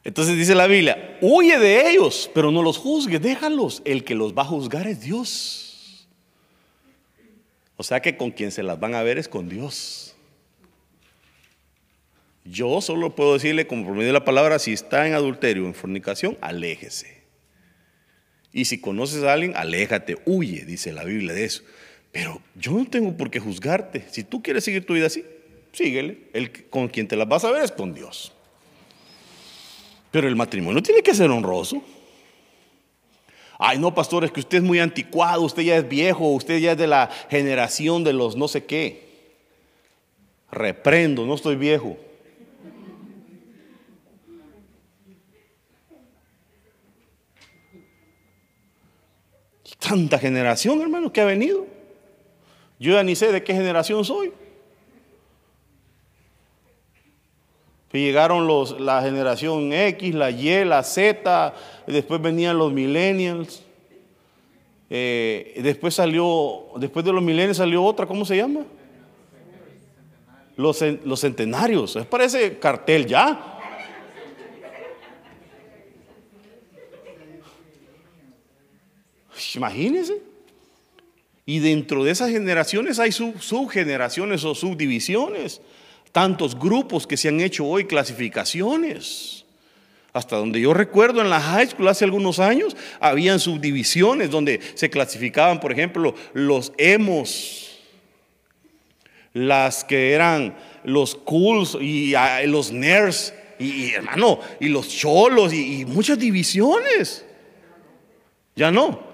Entonces dice la Biblia, huye de ellos, pero no los juzgues, déjalos. El que los va a juzgar es Dios. O sea que con quien se las van a ver es con Dios. Yo solo puedo decirle, como por medio de la palabra, si está en adulterio o en fornicación, aléjese. Y si conoces a alguien, aléjate, huye, dice la Biblia de eso. Pero yo no tengo por qué juzgarte. Si tú quieres seguir tu vida así, síguele. El con quien te las vas a ver es con Dios. Pero el matrimonio tiene que ser honroso. Ay, no, pastor, es que usted es muy anticuado, usted ya es viejo, usted ya es de la generación de los no sé qué. Reprendo, no estoy viejo. Tanta generación, hermano, que ha venido. Yo ya ni sé de qué generación soy. Pues llegaron los, la generación X, la Y, la Z, después venían los millennials. Eh, después salió, después de los millennials salió otra, ¿cómo se llama? Los, los centenarios. Parece cartel ya. Imagínense. Y dentro de esas generaciones hay sub- subgeneraciones o subdivisiones. Tantos grupos que se han hecho hoy, clasificaciones. Hasta donde yo recuerdo en la high school hace algunos años, habían subdivisiones donde se clasificaban, por ejemplo, los emos, las que eran los cools y ah, los nerds, y, hermano, y los cholos, y muchas divisiones. Ya no.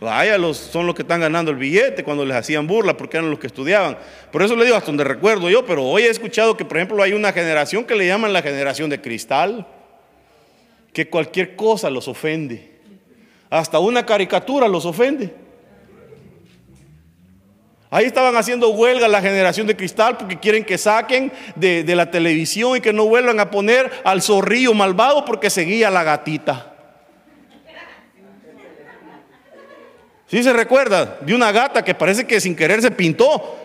Vaya, los, son los que están ganando el billete cuando les hacían burla porque eran los que estudiaban. Por eso le digo hasta donde recuerdo yo, pero hoy he escuchado que, por ejemplo, hay una generación que le llaman la generación de cristal, que cualquier cosa los ofende. Hasta una caricatura los ofende. Ahí estaban haciendo huelga la generación de cristal porque quieren que saquen de, de la televisión y que no vuelvan a poner al zorrillo malvado porque seguía la gatita. ¿Sí se recuerda? De una gata que parece que sin querer se pintó.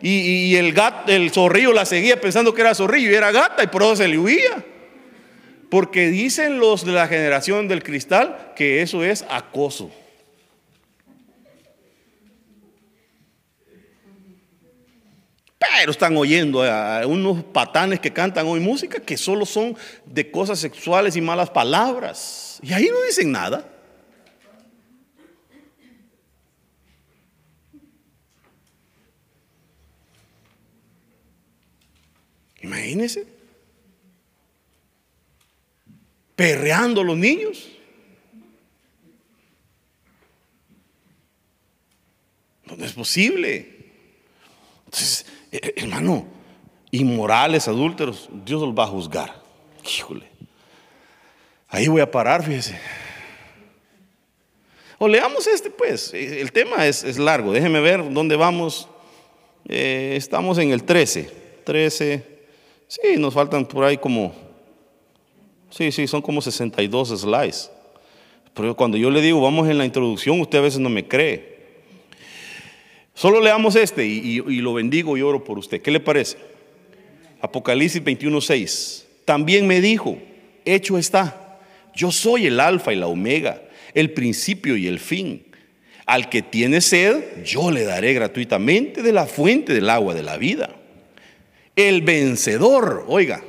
Y, el, gat, el zorrillo la seguía pensando que era zorrillo y era gata y por eso se le huía. Porque dicen los de la generación del cristal que eso es acoso. Pero están oyendo a unos patanes que cantan hoy música que solo son de cosas sexuales y malas palabras. Y ahí no dicen nada. Imagínense. Perreando los niños. No es posible. Entonces, eh, hermano, inmorales, adúlteros, Dios los va a juzgar. Híjole. Ahí voy a parar, fíjese. O leamos este, pues. Eh, El tema es, largo. Déjeme ver dónde vamos. Eh, estamos en el 13. 13. Sí, nos faltan por ahí como. Sí, sí, son como 62 slides. Pero cuando yo le digo, vamos en la introducción, usted a veces no me cree. Solo leamos este y, lo bendigo y oro por usted. ¿Qué le parece? Apocalipsis 21:6. También me dijo, hecho está, yo soy el alfa y la omega, el principio y el fin. Al que tiene sed, yo le daré gratuitamente de la fuente del agua de la vida. El vencedor, oiga,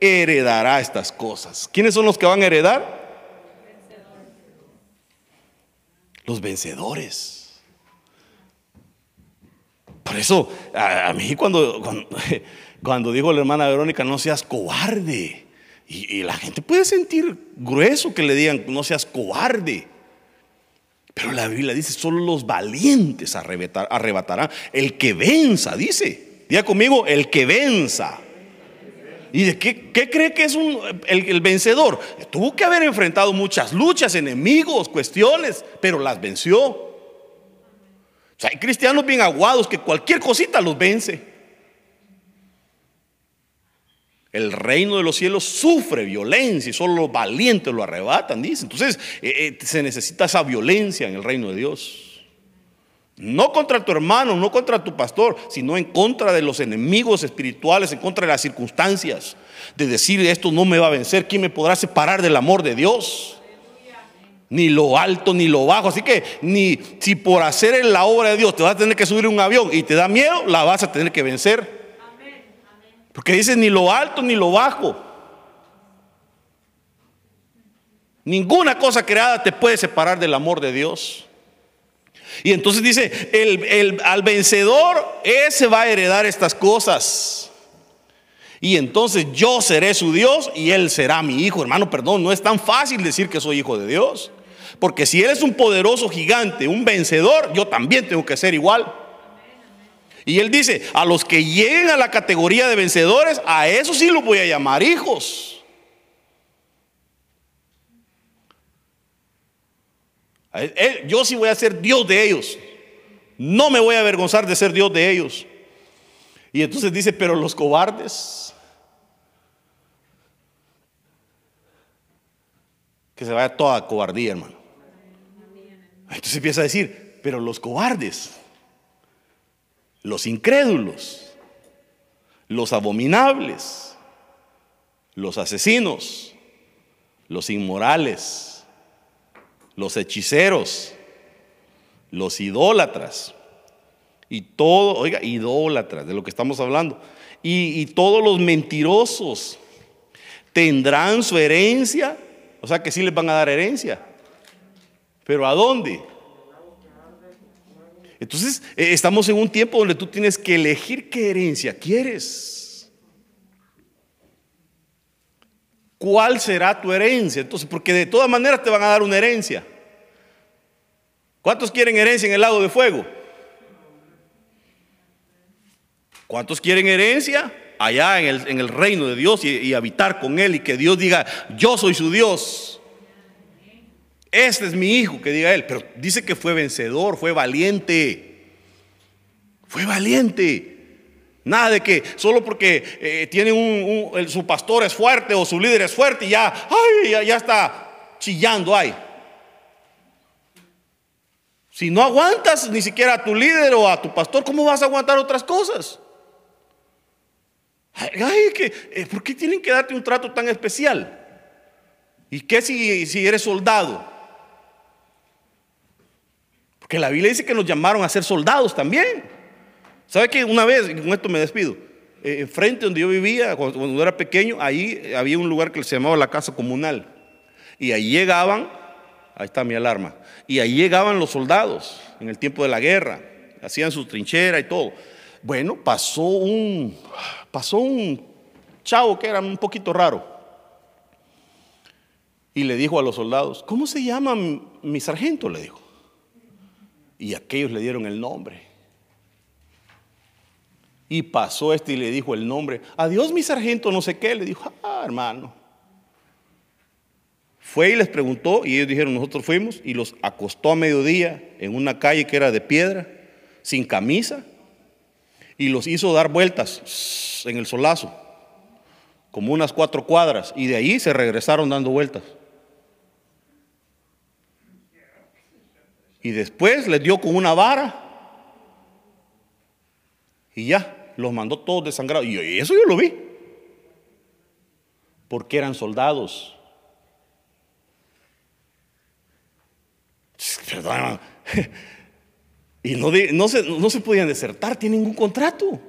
heredará estas cosas. ¿Quiénes son los que van a heredar? Los vencedores. Por eso, a, mí cuando, cuando, dijo la hermana Verónica, no seas cobarde. Y, y, la gente puede sentir grueso que le digan, no seas cobarde. Pero la Biblia dice, solo los valientes arrebatarán. El que venza, dice. Diga conmigo, el que venza. ¿Y de qué, cree que es el, vencedor? Tuvo que haber enfrentado muchas luchas, enemigos, cuestiones, pero las venció. Hay cristianos bien aguados que cualquier cosita los vence. El reino de los cielos sufre violencia y solo los valientes lo arrebatan, dice. Entonces eh, eh, se necesita esa violencia en el reino de Dios. No contra tu hermano, no contra tu pastor, sino en contra de los enemigos espirituales, en contra de las circunstancias. De decir esto no me va a vencer, ¿quién me podrá separar del amor de Dios? Ni lo alto ni lo bajo. Así que ni si por hacer la obra de Dios te vas a tener que subir un avión y te da miedo, la vas a tener que vencer. Porque dice ni lo alto ni lo bajo. Ninguna cosa creada te puede separar del amor de Dios. Y entonces dice, el, al vencedor, ese va a heredar estas cosas. Y entonces yo seré su Dios y él será mi hijo. Hermano, perdón, no es tan fácil decir que soy hijo de Dios. Porque si él es un poderoso gigante, un vencedor, yo también tengo que ser igual. Y él dice, a los que lleguen a la categoría de vencedores, a eso sí los voy a llamar hijos. Yo sí voy a ser Dios de ellos. No me voy a avergonzar de ser Dios de ellos. Y entonces dice, pero los cobardes, que se vaya toda cobardía, hermano. Entonces empieza a decir, pero los cobardes, los incrédulos, los abominables, los asesinos, los inmorales, los hechiceros, los idólatras, y todo, oiga, idólatras, de lo que estamos hablando, y, todos los mentirosos tendrán su herencia, o sea que sí les van a dar herencia, pero ¿a dónde? Entonces, eh, estamos en un tiempo donde tú tienes que elegir qué herencia quieres. ¿Cuál será tu herencia? Entonces, porque de todas maneras te van a dar una herencia. ¿Cuántos quieren herencia en el lago de fuego? ¿Cuántos quieren herencia allá en el, reino de Dios y, habitar con Él y que Dios diga, yo soy su Dios? Este es mi hijo, que diga Él. Pero dice que fue vencedor, fue valiente. Fue valiente. Nada de que solo porque eh, tiene un, su pastor es fuerte o su líder es fuerte y ya, ay, ya, ya está chillando ahí. Si no aguantas ni siquiera a tu líder o a tu pastor, ¿cómo vas a aguantar otras cosas? Ay, que, eh, ¿Por qué tienen que darte un trato tan especial? ¿Y qué si, si eres soldado? Porque la Biblia dice que nos llamaron a ser soldados también. ¿Sabe que una vez, con esto me despido, eh, enfrente donde yo vivía, cuando, era pequeño, ahí había un lugar que se llamaba la casa comunal. Y ahí llegaban, ahí está mi alarma, y ahí llegaban los soldados en el tiempo de la guerra, hacían su trinchera y todo. Bueno, pasó un, pasó un chavo que era un poquito raro. Y le dijo a los soldados, ¿cómo se llama mi sargento? Le dijo. Y aquellos le dieron el nombre. Y pasó este y le dijo el nombre. Adiós, mi sargento, no sé qué. Le dijo, ah, hermano. Fue y les preguntó y ellos dijeron, nosotros fuimos y los acostó a mediodía en una calle que era de piedra, sin camisa, y los hizo dar vueltas en el solazo, como unas cuatro cuadras, y de ahí se regresaron dando vueltas. Y después les dio con una vara y ya los mandó todos desangrados. Y eso yo lo vi. Porque eran soldados. Perdón. Y no, no, se, no se podían desertar, tienen ningún contrato.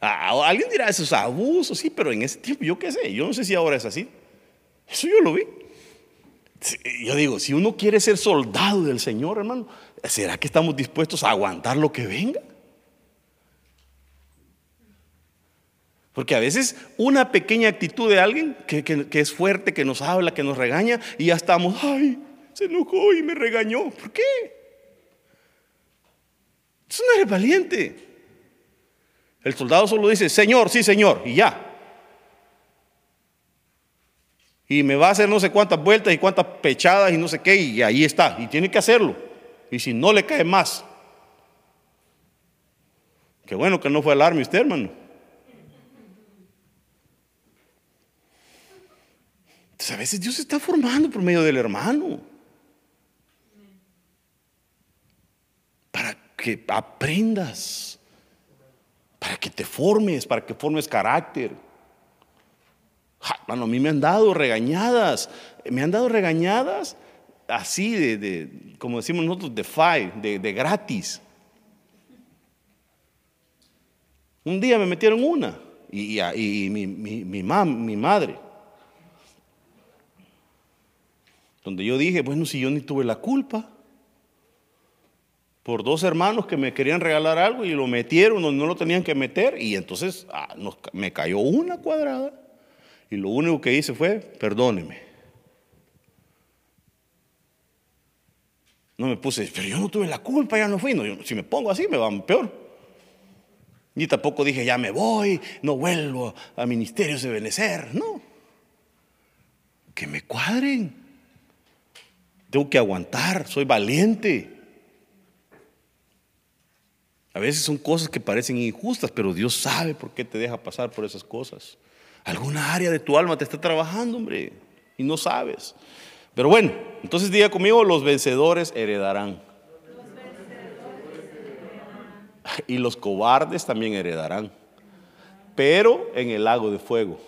alguien dirá esos abusos, sí, pero en ese tiempo, yo qué sé, yo no sé si ahora es así. Eso yo lo vi. Yo digo, si uno quiere ser soldado del Señor, hermano, ¿será que estamos dispuestos a aguantar lo que venga? Porque a veces una pequeña actitud de alguien que, que, es fuerte, que nos habla, que nos regaña, y ya estamos, ay, se enojó y me regañó. ¿Por qué? Eso no eres valiente. El soldado solo dice, Señor, sí, Señor, y ya. Y me va a hacer no sé cuántas vueltas y cuántas pechadas y no sé qué, y ahí está. Y tiene que hacerlo. Y si no le cae más. Qué bueno que no fue alarme usted, hermano. Entonces a veces Dios se está formando por medio del hermano. Para que aprendas para que te formes, para que formes carácter. A mí me han dado regañadas, me han dado regañadas así de, como decimos nosotros, de fire, de, gratis. Un día me metieron una y, mi, mi, mi madre, donde yo dije, bueno, si yo ni tuve la culpa por dos hermanos que me querían regalar algo y lo metieron donde no lo tenían que meter y entonces ah, me cayó una cuadrada y lo único que hice fue, perdóneme. No me puse, pero yo no tuve la culpa, ya no fui. si me pongo así me va peor. Ni tampoco dije, ya me voy, no vuelvo a ministerios de Benecer. No. Que me cuadren. Tengo que aguantar, soy valiente. A veces son cosas que parecen injustas, pero Dios sabe por qué te deja pasar por esas cosas. Alguna área de tu alma te está trabajando, hombre, y no sabes. Pero bueno, entonces diga conmigo, los vencedores heredarán. Y los cobardes también heredarán. Pero en el lago de fuego.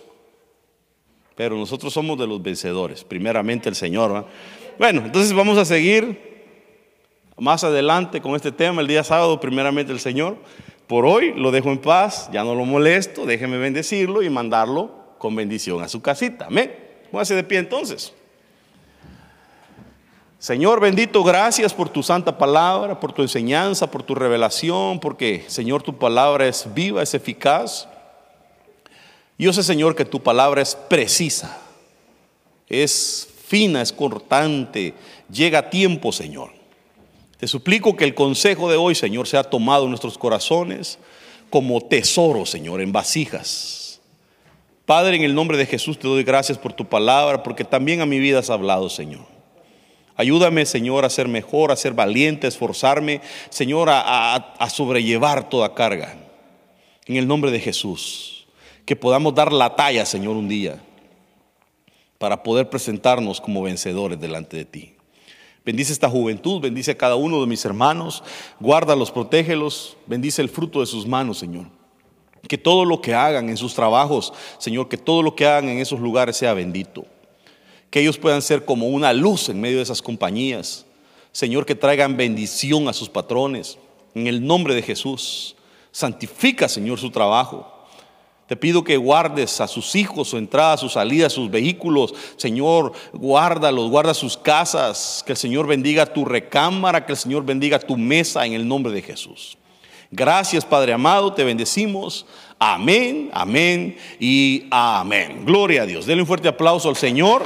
Pero nosotros somos de los vencedores. Primeramente el Señor. Bueno, entonces vamos a seguir más adelante con este tema el día sábado, primeramente el Señor. Por hoy lo dejo en paz, ya no lo molesto, déjeme bendecirlo y mandarlo con bendición a su casita. Amén. Póngase de pie entonces. Señor bendito, gracias por tu santa palabra, por tu enseñanza, por tu revelación, porque Señor tu palabra es viva, es eficaz. Yo sé Señor que tu palabra es precisa, es fina, es cortante, llega a tiempo Señor. Te suplico que el consejo de hoy, Señor, sea tomado en nuestros corazones como tesoro, Señor, en vasijas. Padre, en el nombre de Jesús te doy gracias por tu palabra, porque también a mi vida has hablado, Señor. Ayúdame, Señor, a ser mejor, a ser valiente, a esforzarme, Señor, a, a sobrellevar toda carga. En el nombre de Jesús. Que podamos dar la talla, Señor, un día, para poder presentarnos como vencedores delante de ti. Bendice esta juventud, bendice a cada uno de mis hermanos, guárdalos, protégelos, bendice el fruto de sus manos, Señor. Que todo lo que hagan en sus trabajos, Señor, que todo lo que hagan en esos lugares sea bendito. Que ellos puedan ser como una luz en medio de esas compañías. Señor, que traigan bendición a sus patrones. En el nombre de Jesús. Santifica, Señor, su trabajo. Te pido que guardes a sus hijos, su entrada, su salida, sus vehículos. Señor, guárdalos, guarda sus casas. Que el Señor bendiga tu recámara, que el Señor bendiga tu mesa en el nombre de Jesús. Gracias, Padre amado, te bendecimos. Amén, amén y amén. Gloria a Dios. Denle un fuerte aplauso al Señor.